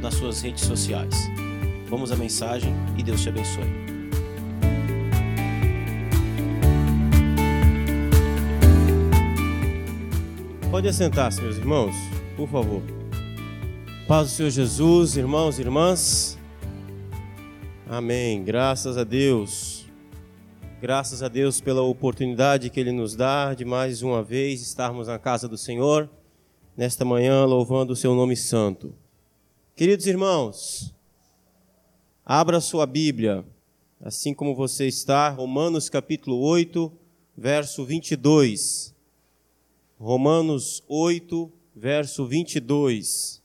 nas suas redes sociais. Vamos à mensagem e Deus te abençoe. Pode assentar-se, meus irmãos, por favor. Paz do Senhor Jesus, irmãos e irmãs. Amém. Graças a Deus. Graças a Deus pela oportunidade que Ele nos dá de mais uma vez estarmos na casa do Senhor nesta manhã louvando o seu nome santo. Queridos irmãos, abra sua Bíblia, assim como você está, Romanos capítulo 8, verso 22. Romanos 8, verso 22.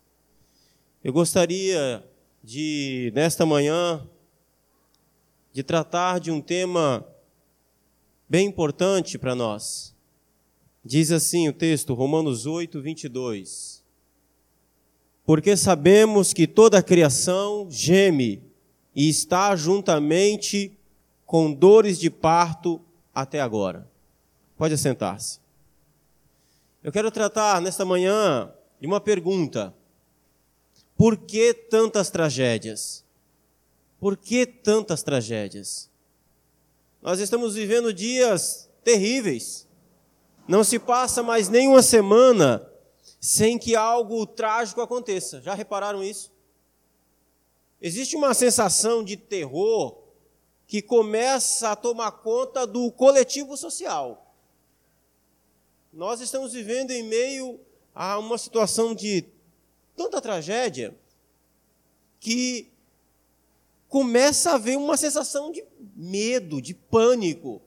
Eu gostaria de, nesta manhã, de tratar de um tema bem importante para nós Diz assim o texto, Romanos 8, 22. Porque sabemos que toda a criação geme e está juntamente com dores de parto até agora. Pode assentar-se. Eu quero tratar nesta manhã de uma pergunta: por que tantas tragédias? Por que tantas tragédias? Nós estamos vivendo dias terríveis. Não se passa mais nem uma semana sem que algo trágico aconteça. Já repararam isso? Existe uma sensação de terror que começa a tomar conta do coletivo social. Nós estamos vivendo em meio a uma situação de tanta tragédia que começa a haver uma sensação de medo, de pânico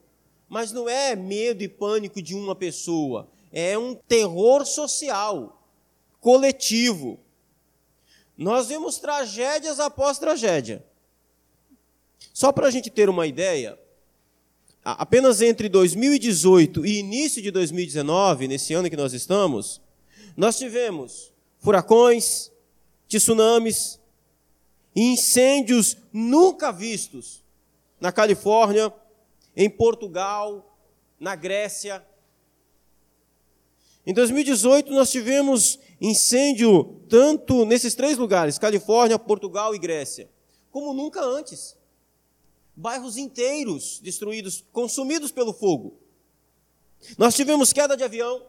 mas não é medo e pânico de uma pessoa, é um terror social, coletivo. Nós vemos tragédias após tragédia. Só para a gente ter uma ideia, apenas entre 2018 e início de 2019, nesse ano que nós estamos, nós tivemos furacões, tsunamis, incêndios nunca vistos na Califórnia, em Portugal, na Grécia. Em 2018, nós tivemos incêndio tanto nesses três lugares, Califórnia, Portugal e Grécia, como nunca antes. Bairros inteiros destruídos, consumidos pelo fogo. Nós tivemos queda de avião,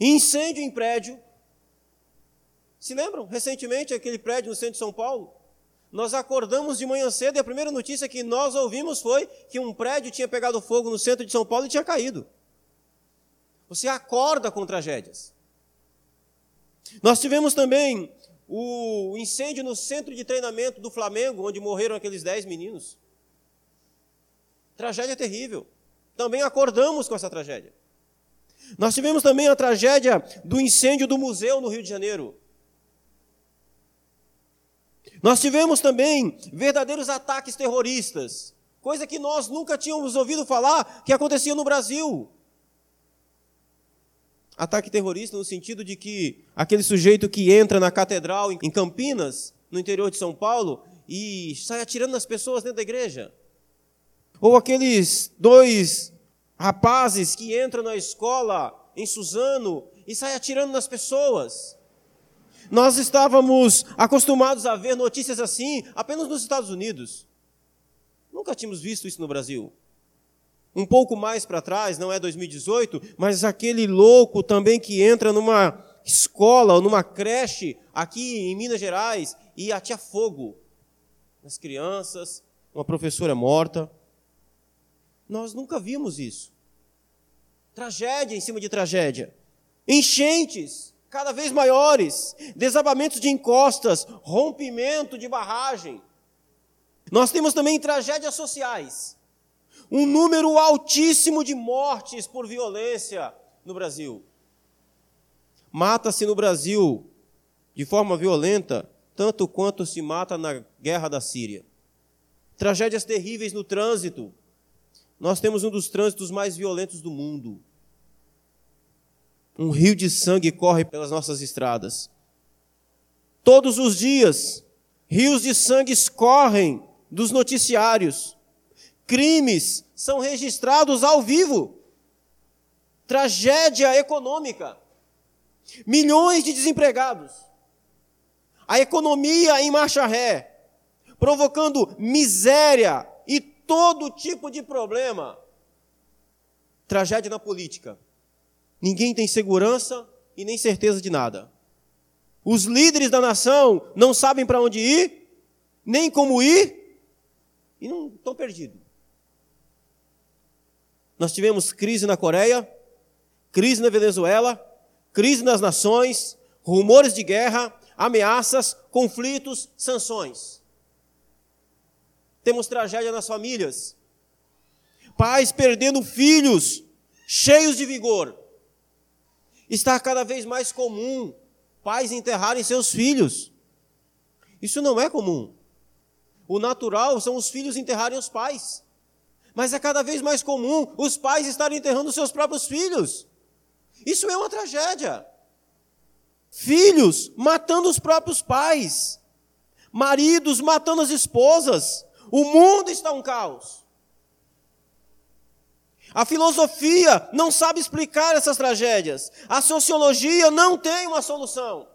incêndio em prédio. Se lembram recentemente aquele prédio no centro de São Paulo? Nós acordamos de manhã cedo e a primeira notícia que nós ouvimos foi que um prédio tinha pegado fogo no centro de São Paulo e tinha caído. Você acorda com tragédias. Nós tivemos também o incêndio no centro de treinamento do Flamengo, onde morreram aqueles dez meninos. Tragédia terrível. Também acordamos com essa tragédia. Nós tivemos também a tragédia do incêndio do museu no Rio de Janeiro. Nós tivemos também verdadeiros ataques terroristas, coisa que nós nunca tínhamos ouvido falar que acontecia no Brasil. Ataque terrorista no sentido de que aquele sujeito que entra na catedral em Campinas, no interior de São Paulo, e sai atirando nas pessoas dentro da igreja. Ou aqueles dois rapazes que entram na escola em Suzano e saem atirando nas pessoas. Nós estávamos acostumados a ver notícias assim apenas nos Estados Unidos. Nunca tínhamos visto isso no Brasil. Um pouco mais para trás, não é 2018, mas aquele louco também que entra numa escola ou numa creche aqui em Minas Gerais e atia fogo nas crianças, uma professora morta. Nós nunca vimos isso. Tragédia em cima de tragédia. Enchentes cada vez maiores, desabamentos de encostas, rompimento de barragem. Nós temos também tragédias sociais. Um número altíssimo de mortes por violência no Brasil. Mata-se no Brasil de forma violenta, tanto quanto se mata na guerra da Síria. Tragédias terríveis no trânsito. Nós temos um dos trânsitos mais violentos do mundo. Um rio de sangue corre pelas nossas estradas. Todos os dias, rios de sangue escorrem dos noticiários. Crimes são registrados ao vivo. Tragédia econômica. Milhões de desempregados. A economia em marcha ré, provocando miséria e todo tipo de problema. Tragédia na política. Ninguém tem segurança e nem certeza de nada. Os líderes da nação não sabem para onde ir, nem como ir, e não estão perdidos. Nós tivemos crise na Coreia, crise na Venezuela, crise nas nações, rumores de guerra, ameaças, conflitos, sanções. Temos tragédia nas famílias. Pais perdendo filhos cheios de vigor. Está cada vez mais comum pais enterrarem seus filhos. Isso não é comum. O natural são os filhos enterrarem os pais. Mas é cada vez mais comum os pais estarem enterrando seus próprios filhos. Isso é uma tragédia. Filhos matando os próprios pais. Maridos matando as esposas. O mundo está um caos. A filosofia não sabe explicar essas tragédias. A sociologia não tem uma solução.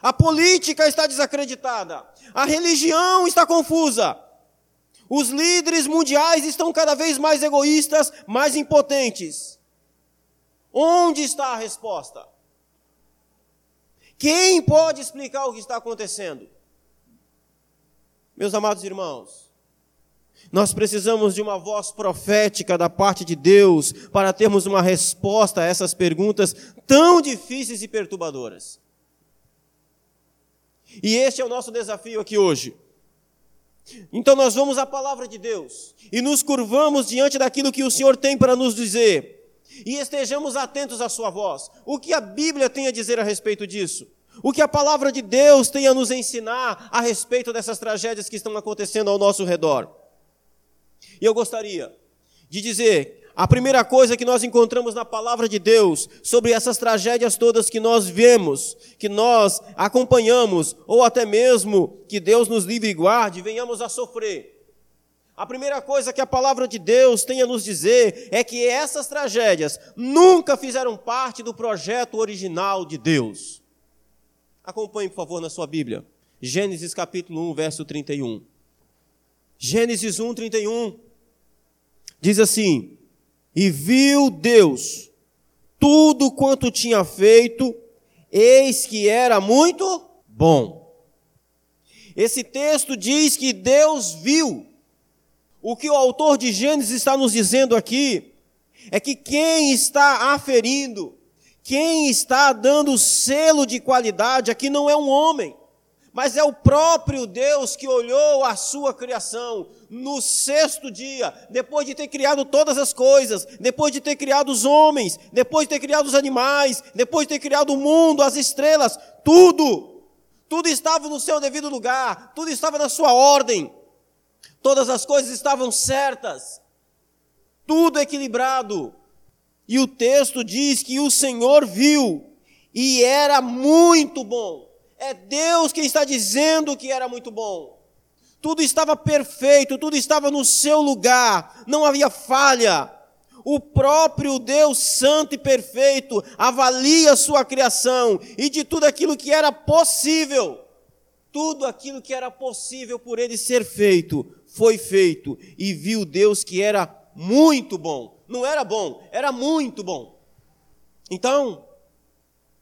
A política está desacreditada. A religião está confusa. Os líderes mundiais estão cada vez mais egoístas, mais impotentes. Onde está a resposta? Quem pode explicar o que está acontecendo? Meus amados irmãos, nós precisamos de uma voz profética da parte de Deus para termos uma resposta a essas perguntas tão difíceis e perturbadoras. E este é o nosso desafio aqui hoje. Então nós vamos à palavra de Deus e nos curvamos diante daquilo que o Senhor tem para nos dizer. E estejamos atentos à sua voz. O que a Bíblia tem a dizer a respeito disso? O que a palavra de Deus tem a nos ensinar a respeito dessas tragédias que estão acontecendo ao nosso redor? E eu gostaria de dizer a primeira coisa que nós encontramos na palavra de Deus sobre essas tragédias todas que nós vemos, que nós acompanhamos, ou até mesmo que Deus nos livre e guarde, venhamos a sofrer. A primeira coisa que a palavra de Deus tem a nos dizer é que essas tragédias nunca fizeram parte do projeto original de Deus. Acompanhe, por favor, na sua Bíblia. Gênesis capítulo 1, verso 31. Gênesis 1, 31. Diz assim: E viu Deus tudo quanto tinha feito, eis que era muito bom. Esse texto diz que Deus viu. O que o autor de Gênesis está nos dizendo aqui é que quem está aferindo, quem está dando selo de qualidade aqui não é um homem, mas é o próprio Deus que olhou a sua criação no sexto dia, depois de ter criado todas as coisas, depois de ter criado os homens, depois de ter criado os animais, depois de ter criado o mundo, as estrelas, tudo, tudo estava no seu devido lugar, tudo estava na sua ordem, todas as coisas estavam certas, tudo equilibrado. E o texto diz que o Senhor viu e era muito bom. É Deus quem está dizendo que era muito bom. Tudo estava perfeito, tudo estava no seu lugar, não havia falha. O próprio Deus Santo e Perfeito avalia a sua criação e de tudo aquilo que era possível, tudo aquilo que era possível por ele ser feito, foi feito e viu Deus que era muito bom. Não era bom, era muito bom. Então,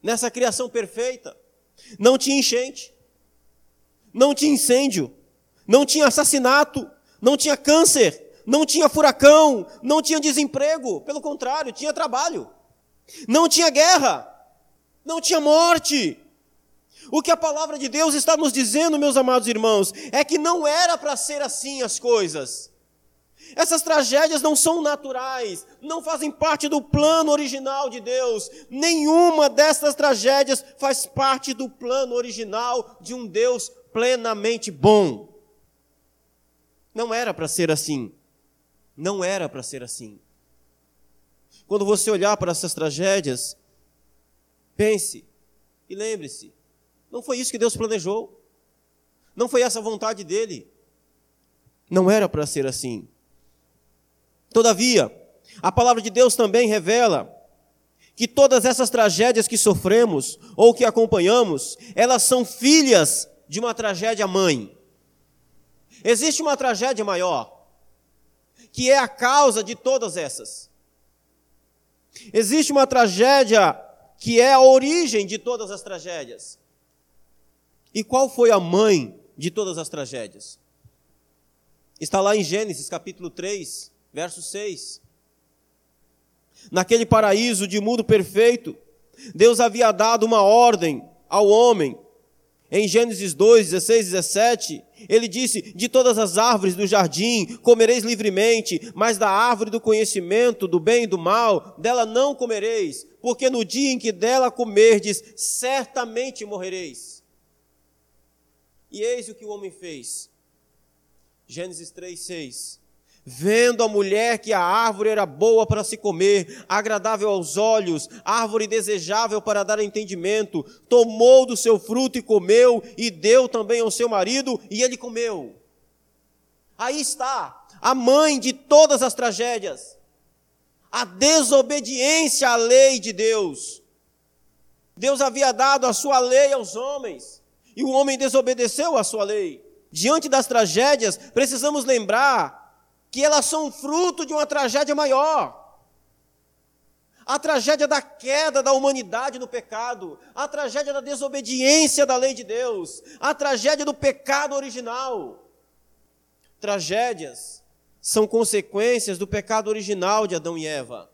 nessa criação perfeita, não tinha enchente, não tinha incêndio, não tinha assassinato, não tinha câncer, não tinha furacão, não tinha desemprego, pelo contrário, tinha trabalho. Não tinha guerra, não tinha morte. O que a palavra de Deus está nos dizendo, meus amados irmãos, é que não era para ser assim as coisas. Essas tragédias não são naturais, não fazem parte do plano original de Deus. Nenhuma dessas tragédias faz parte do plano original de um Deus plenamente bom. Não era para ser assim. Não era para ser assim. Quando você olhar para essas tragédias, pense e lembre-se: não foi isso que Deus planejou. Não foi essa a vontade dele. Não era para ser assim. Todavia, a palavra de Deus também revela que todas essas tragédias que sofremos ou que acompanhamos, elas são filhas de uma tragédia mãe. Existe uma tragédia maior, que é a causa de todas essas. Existe uma tragédia que é a origem de todas as tragédias. E qual foi a mãe de todas as tragédias? Está lá em Gênesis capítulo 3, verso 6. Naquele paraíso de mundo perfeito, Deus havia dado uma ordem ao homem. Em Gênesis 2, 16, 17, ele disse: De todas as árvores do jardim comereis livremente, mas da árvore do conhecimento do bem e do mal, dela não comereis, porque no dia em que dela comerdes, certamente morrereis. E eis o que o homem fez. Gênesis 3, 6. Vendo a mulher que a árvore era boa para se comer, agradável aos olhos, árvore desejável para dar entendimento, tomou do seu fruto e comeu, e deu também ao seu marido, e ele comeu. Aí está a mãe de todas as tragédias, a desobediência à lei de Deus. Deus havia dado a sua lei aos homens, e o homem desobedeceu a sua lei. Diante das tragédias, precisamos lembrar que elas são fruto de uma tragédia maior. A tragédia da queda da humanidade no pecado, a tragédia da desobediência da lei de Deus, a tragédia do pecado original. Tragédias são consequências do pecado original de Adão e Eva.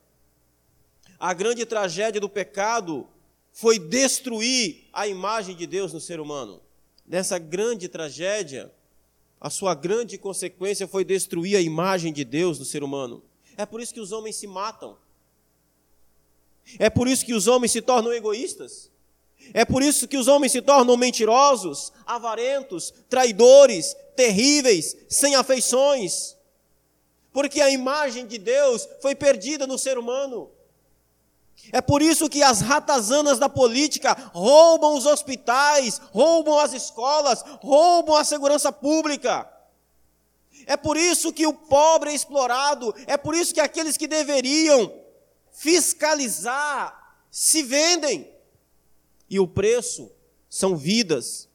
A grande tragédia do pecado foi destruir a imagem de Deus no ser humano. Nessa grande tragédia, a sua grande consequência foi destruir a imagem de Deus no ser humano. É por isso que os homens se matam. É por isso que os homens se tornam egoístas. É por isso que os homens se tornam mentirosos, avarentos, traidores, terríveis, sem afeições. Porque a imagem de Deus foi perdida no ser humano. É por isso que as ratazanas da política roubam os hospitais, roubam as escolas, roubam a segurança pública. É por isso que o pobre é explorado, é por isso que aqueles que deveriam fiscalizar se vendem. E o preço são vidas,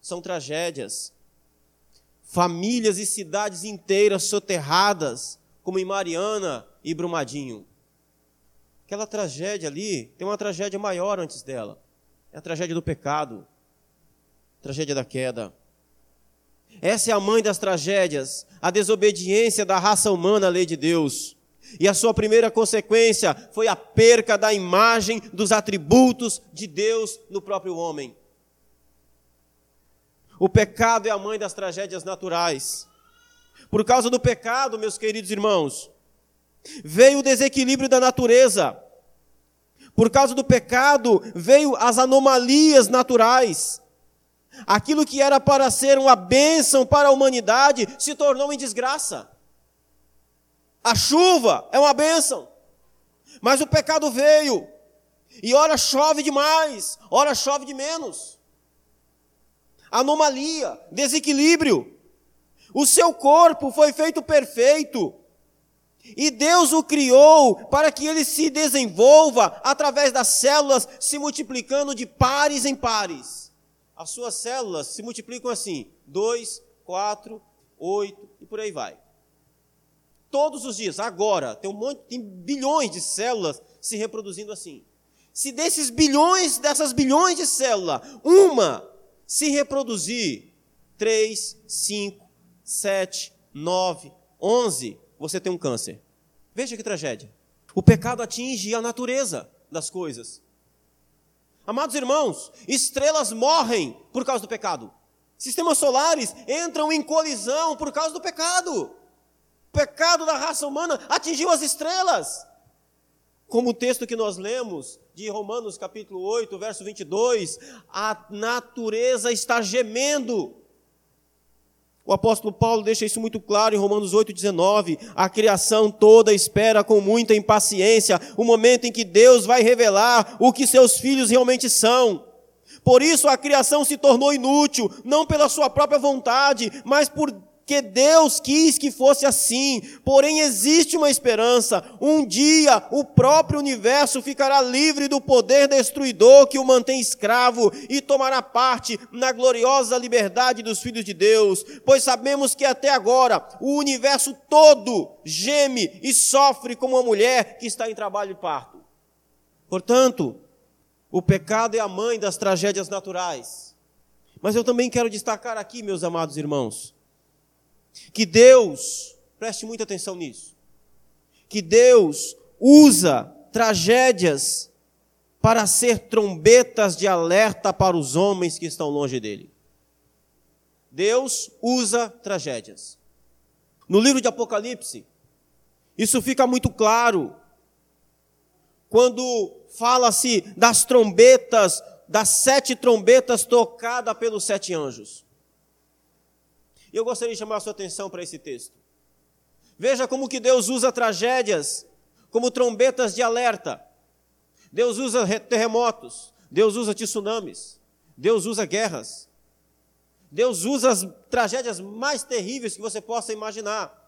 são tragédias. Famílias e cidades inteiras soterradas, como em Mariana e Brumadinho. Aquela tragédia ali tem uma tragédia maior antes dela. É a tragédia do pecado, a tragédia da queda. Essa é a mãe das tragédias, a desobediência da raça humana à lei de Deus. E a sua primeira consequência foi a perca da imagem dos atributos de Deus no próprio homem. O pecado é a mãe das tragédias naturais. Por causa do pecado, meus queridos irmãos, Veio o desequilíbrio da natureza. Por causa do pecado, veio as anomalias naturais. Aquilo que era para ser uma bênção para a humanidade se tornou em desgraça. A chuva é uma bênção, mas o pecado veio, e ora chove demais, ora chove de menos. Anomalia, desequilíbrio. O seu corpo foi feito perfeito, e Deus o criou para que ele se desenvolva através das células se multiplicando de pares em pares. As suas células se multiplicam assim: 2, 4, 8 e por aí vai. Todos os dias, agora, tem um monte, tem bilhões de células se reproduzindo assim. Se desses bilhões, dessas bilhões de células, uma se reproduzir, 3, 5, 7, 9, 11, você tem um câncer. Veja que tragédia. O pecado atinge a natureza das coisas. Amados irmãos, estrelas morrem por causa do pecado. Sistemas solares entram em colisão por causa do pecado. O pecado da raça humana atingiu as estrelas. Como o texto que nós lemos de Romanos capítulo 8, verso 22, a natureza está gemendo. O apóstolo Paulo deixa isso muito claro em Romanos 8,19. A criação toda espera com muita impaciência o momento em que Deus vai revelar o que seus filhos realmente são. Por isso a criação se tornou inútil, não pela sua própria vontade, mas por que Deus quis que fosse assim. Porém, existe uma esperança. Um dia o próprio universo ficará livre do poder destruidor que o mantém escravo e tomará parte na gloriosa liberdade dos filhos de Deus. Pois sabemos que até agora o universo todo geme e sofre como uma mulher que está em trabalho de parto. Portanto, o pecado é a mãe das tragédias naturais. Mas eu também quero destacar aqui, meus amados irmãos, que Deus, preste muita atenção nisso, que Deus usa tragédias para ser trombetas de alerta para os homens que estão longe dele. Deus usa tragédias. No livro de Apocalipse, isso fica muito claro quando fala-se das trombetas, das sete trombetas tocadas pelos sete anjos. E eu gostaria de chamar a sua atenção para esse texto. Veja como que Deus usa tragédias como trombetas de alerta. Deus usa terremotos, Deus usa tsunamis, Deus usa guerras. Deus usa as tragédias mais terríveis que você possa imaginar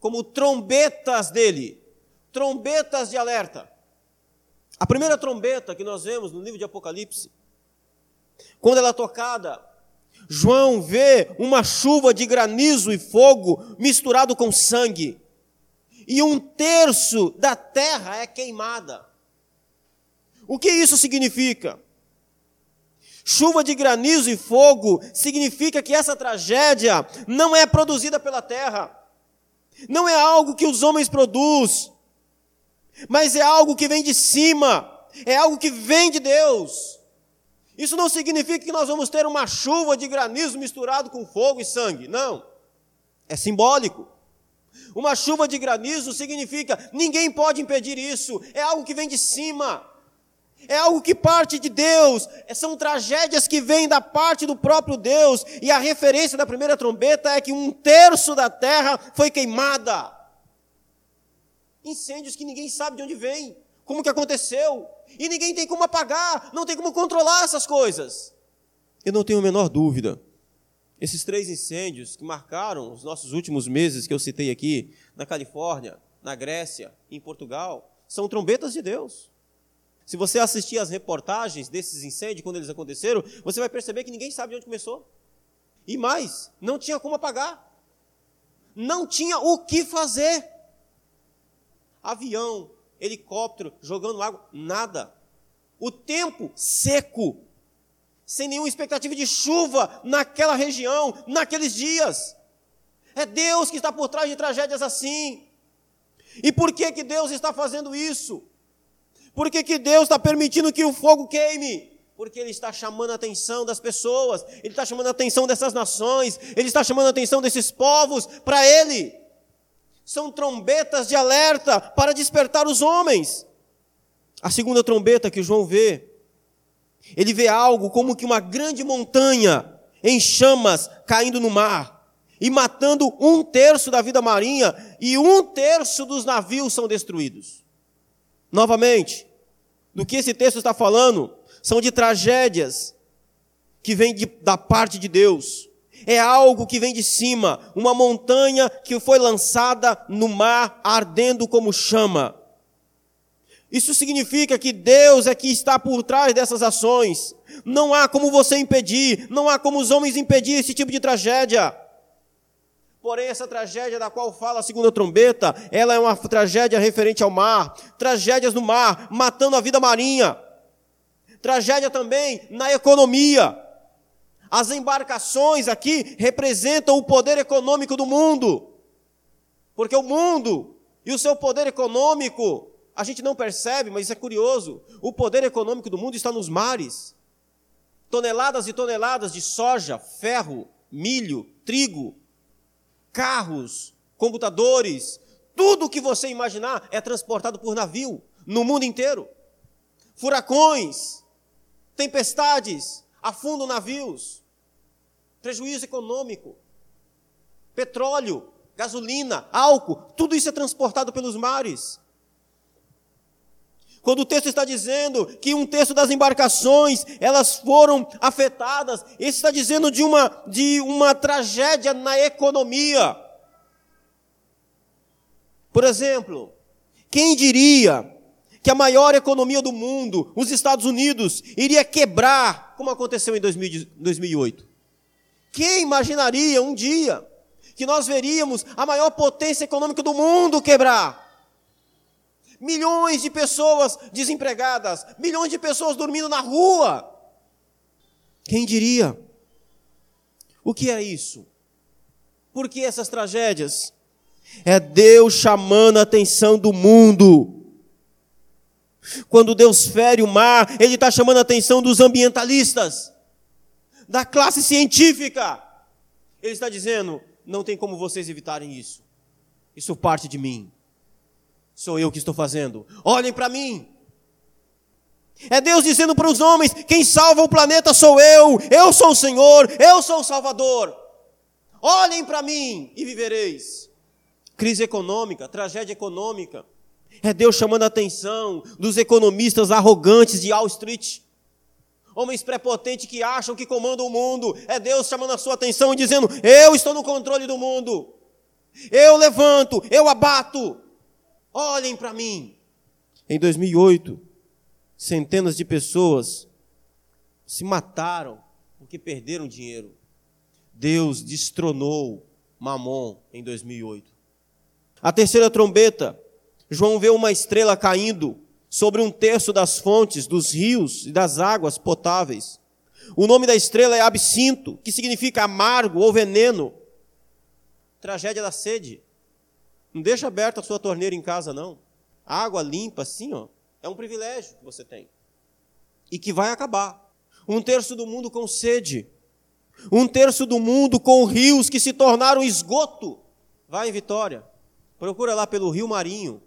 como trombetas dele, trombetas de alerta. A primeira trombeta que nós vemos no livro de Apocalipse, quando ela é tocada, João vê uma chuva de granizo e fogo misturado com sangue. E um terço da terra é queimada. O que isso significa? Chuva de granizo e fogo significa que essa tragédia não é produzida pela terra. Não é algo que os homens produzem, mas é algo que vem de cima, é algo que vem de Deus. Isso não significa que nós vamos ter uma chuva de granizo misturado com fogo e sangue. Não. É simbólico. Uma chuva de granizo significa ninguém pode impedir isso. É algo que vem de cima. É algo que parte de Deus. É, são tragédias que vêm da parte do próprio Deus. E a referência da primeira trombeta é que um terço da terra foi queimada. Incêndios que ninguém sabe de onde vêm como que aconteceu, e ninguém tem como apagar, não tem como controlar essas coisas. Eu não tenho a menor dúvida. Esses três incêndios que marcaram os nossos últimos meses que eu citei aqui, na Califórnia, na Grécia, em Portugal, são trombetas de Deus. Se você assistir as reportagens desses incêndios, quando eles aconteceram, você vai perceber que ninguém sabe de onde começou. E mais, não tinha como apagar. Não tinha o que fazer. Avião, helicóptero jogando água, nada. O tempo seco, sem nenhuma expectativa de chuva naquela região, naqueles dias. É Deus que está por trás de tragédias assim. E por que, que Deus está fazendo isso? Por que, que Deus está permitindo que o fogo queime? Porque Ele está chamando a atenção das pessoas, Ele está chamando a atenção dessas nações, Ele está chamando a atenção desses povos para Ele são trombetas de alerta para despertar os homens. A segunda trombeta que João vê, ele vê algo como que uma grande montanha em chamas caindo no mar e matando um terço da vida marinha e um terço dos navios são destruídos. Novamente, do que esse texto está falando são de tragédias que vêm da parte de Deus é algo que vem de cima, uma montanha que foi lançada no mar ardendo como chama. Isso significa que Deus é que está por trás dessas ações. Não há como você impedir, não há como os homens impedir esse tipo de tragédia. Porém, essa tragédia da qual fala a segunda trombeta, ela é uma tragédia referente ao mar, tragédias no mar, matando a vida marinha, tragédia também na economia. As embarcações aqui representam o poder econômico do mundo. Porque o mundo e o seu poder econômico, a gente não percebe, mas isso é curioso. O poder econômico do mundo está nos mares. Toneladas e toneladas de soja, ferro, milho, trigo, carros, computadores, tudo que você imaginar é transportado por navio no mundo inteiro. Furacões, tempestades, afundam navios, prejuízo econômico, petróleo, gasolina, álcool, tudo isso é transportado pelos mares. Quando o texto está dizendo que um terço das embarcações, elas foram afetadas, isso está dizendo de uma, de uma tragédia na economia. Por exemplo, quem diria que a maior economia do mundo, os Estados Unidos, iria quebrar, como aconteceu em 2008? Quem imaginaria um dia que nós veríamos a maior potência econômica do mundo quebrar? milhões de pessoas desempregadas, milhões de pessoas dormindo na rua. Quem diria? O que é isso? Por que essas tragédias? É Deus chamando a atenção do mundo. Quando Deus fere o mar, Ele está chamando a atenção dos ambientalistas, da classe científica. Ele está dizendo: não tem como vocês evitarem isso. Isso parte de mim. Sou eu que estou fazendo. Olhem para mim. É Deus dizendo para os homens: quem salva o planeta sou eu, eu sou o Senhor, eu sou o Salvador. Olhem para mim e vivereis. Crise econômica, tragédia econômica. É Deus chamando a atenção dos economistas arrogantes de Wall Street. Homens prepotentes que acham que comandam o mundo. É Deus chamando a sua atenção e dizendo: Eu estou no controle do mundo. Eu levanto, eu abato. Olhem para mim. Em 2008, centenas de pessoas se mataram porque perderam dinheiro. Deus destronou Mamon em 2008. A terceira trombeta, João vê uma estrela caindo sobre um terço das fontes, dos rios e das águas potáveis. O nome da estrela é absinto, que significa amargo ou veneno. Tragédia da sede. Não deixa aberta a sua torneira em casa, não. Água limpa, assim, ó, é um privilégio que você tem. E que vai acabar. Um terço do mundo com sede. Um terço do mundo com rios que se tornaram esgoto. Vai em Vitória. Procura lá pelo Rio Marinho.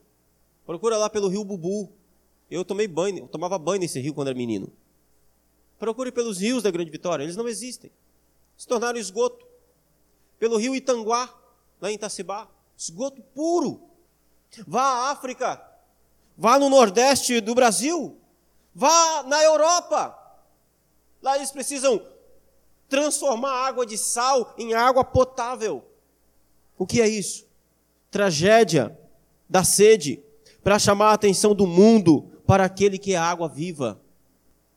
Procura lá pelo Rio Bubu. Eu tomei banho, eu tomava banho nesse rio quando era menino. Procure pelos rios da Grande Vitória, eles não existem. Se tornaram esgoto. Pelo rio Itanguá, lá em Itacibá esgoto puro. Vá à África, vá no Nordeste do Brasil, vá na Europa. Lá eles precisam transformar água de sal em água potável. O que é isso? Tragédia da sede para chamar a atenção do mundo para aquele que é água viva.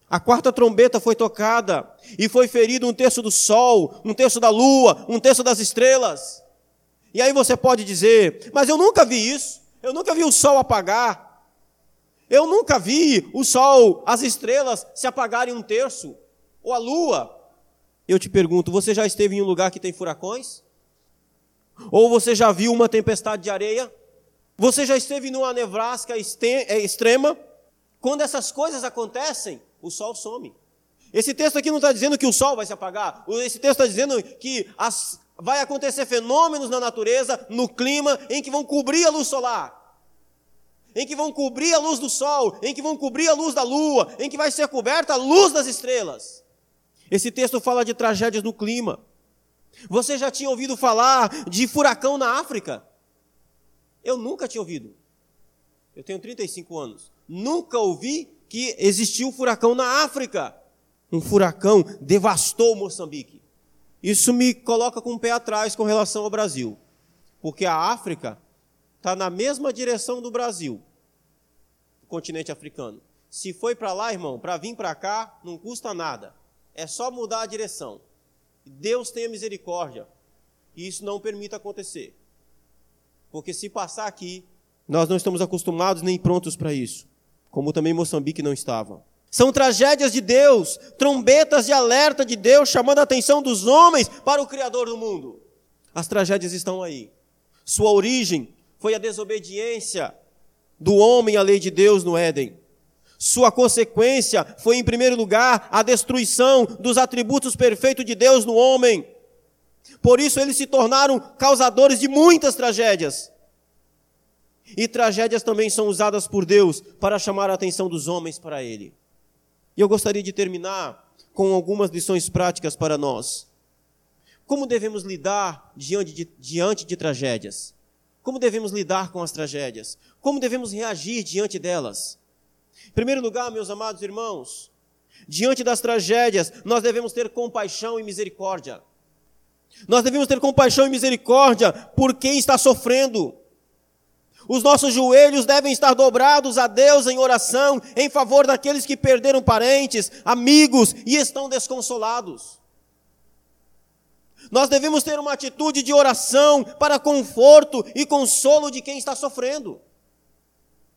A quarta trombeta foi tocada e foi ferido um terço do sol, um terço da lua, um terço das estrelas. E aí você pode dizer, mas eu nunca vi isso, eu nunca vi o sol apagar, eu nunca vi o sol, as estrelas se apagarem um terço, ou a lua. Eu te pergunto, você já esteve em um lugar que tem furacões? Ou você já viu uma tempestade de areia? Você já esteve numa nevasca é, extrema? Quando essas coisas acontecem, o sol some. Esse texto aqui não está dizendo que o sol vai se apagar. Esse texto está dizendo que as, vai acontecer fenômenos na natureza, no clima, em que vão cobrir a luz solar, em que vão cobrir a luz do sol, em que vão cobrir a luz da lua, em que vai ser coberta a luz das estrelas. Esse texto fala de tragédias no clima. Você já tinha ouvido falar de furacão na África? Eu nunca tinha ouvido. Eu tenho 35 anos. Nunca ouvi que existiu um furacão na África. Um furacão devastou Moçambique. Isso me coloca com o pé atrás com relação ao Brasil, porque a África está na mesma direção do Brasil, o continente africano. Se foi para lá, irmão, para vir para cá, não custa nada. É só mudar a direção. Deus tenha misericórdia. E isso não permita acontecer. Porque se passar aqui, nós não estamos acostumados nem prontos para isso. Como também Moçambique não estava. São tragédias de Deus, trombetas de alerta de Deus chamando a atenção dos homens para o Criador do mundo. As tragédias estão aí. Sua origem foi a desobediência do homem à lei de Deus no Éden. Sua consequência foi, em primeiro lugar, a destruição dos atributos perfeitos de Deus no homem. Por isso eles se tornaram causadores de muitas tragédias. E tragédias também são usadas por Deus para chamar a atenção dos homens para Ele. E eu gostaria de terminar com algumas lições práticas para nós. Como devemos lidar diante de, diante de tragédias? Como devemos lidar com as tragédias? Como devemos reagir diante delas? Em primeiro lugar, meus amados irmãos, diante das tragédias, nós devemos ter compaixão e misericórdia. Nós devemos ter compaixão e misericórdia por quem está sofrendo. Os nossos joelhos devem estar dobrados a Deus em oração em favor daqueles que perderam parentes, amigos e estão desconsolados. Nós devemos ter uma atitude de oração para conforto e consolo de quem está sofrendo.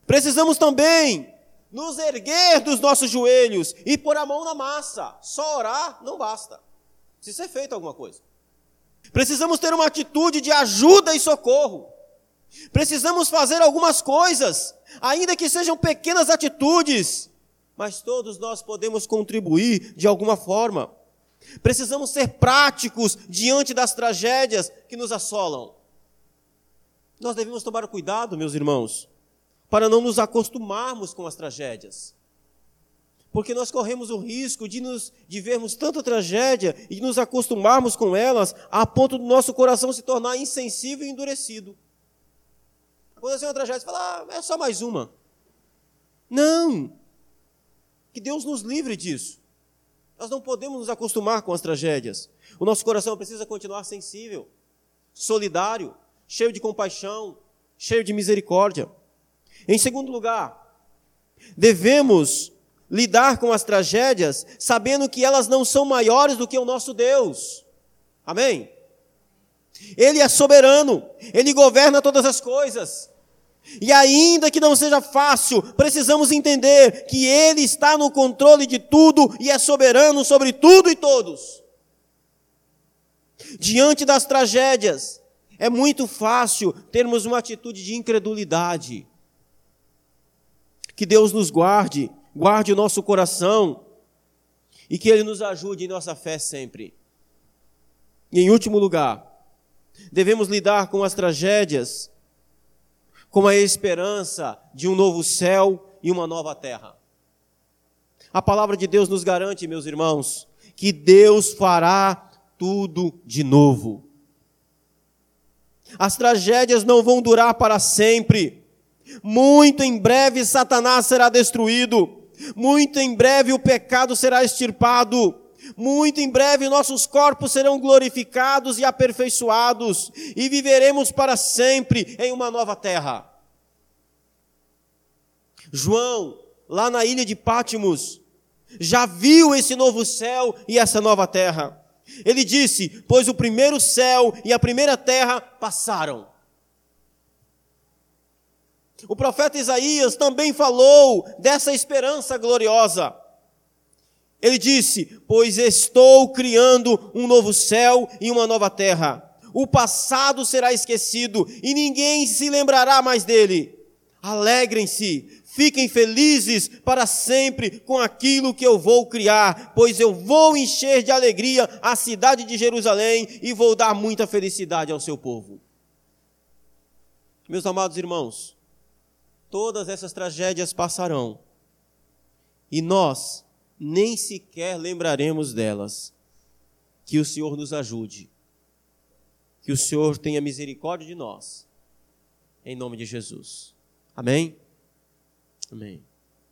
Precisamos também nos erguer dos nossos joelhos e pôr a mão na massa. Só orar não basta. Precisa ser feito alguma coisa. Precisamos ter uma atitude de ajuda e socorro. Precisamos fazer algumas coisas, ainda que sejam pequenas atitudes, mas todos nós podemos contribuir de alguma forma. Precisamos ser práticos diante das tragédias que nos assolam. Nós devemos tomar cuidado, meus irmãos, para não nos acostumarmos com as tragédias. Porque nós corremos o risco de, nos, de vermos tanta tragédia e de nos acostumarmos com elas a ponto do nosso coração se tornar insensível e endurecido. Quando uma tragédia, você fala, ah, é só mais uma. Não! Que Deus nos livre disso. Nós não podemos nos acostumar com as tragédias. O nosso coração precisa continuar sensível, solidário, cheio de compaixão, cheio de misericórdia. Em segundo lugar, devemos lidar com as tragédias sabendo que elas não são maiores do que o nosso Deus. Amém? Ele é soberano, ele governa todas as coisas. E ainda que não seja fácil, precisamos entender que Ele está no controle de tudo e é soberano sobre tudo e todos. Diante das tragédias, é muito fácil termos uma atitude de incredulidade. Que Deus nos guarde, guarde o nosso coração e que Ele nos ajude em nossa fé sempre. E em último lugar, devemos lidar com as tragédias com a esperança de um novo céu e uma nova terra. A palavra de Deus nos garante, meus irmãos, que Deus fará tudo de novo. As tragédias não vão durar para sempre. Muito em breve Satanás será destruído. Muito em breve o pecado será extirpado. Muito em breve nossos corpos serão glorificados e aperfeiçoados, e viveremos para sempre em uma nova terra. João, lá na ilha de Pátimos, já viu esse novo céu e essa nova terra. Ele disse: Pois o primeiro céu e a primeira terra passaram. O profeta Isaías também falou dessa esperança gloriosa. Ele disse: Pois estou criando um novo céu e uma nova terra. O passado será esquecido e ninguém se lembrará mais dele. Alegrem-se, fiquem felizes para sempre com aquilo que eu vou criar, pois eu vou encher de alegria a cidade de Jerusalém e vou dar muita felicidade ao seu povo. Meus amados irmãos, todas essas tragédias passarão e nós nem sequer lembraremos delas. Que o Senhor nos ajude. Que o Senhor tenha misericórdia de nós. Em nome de Jesus. Amém? Amém.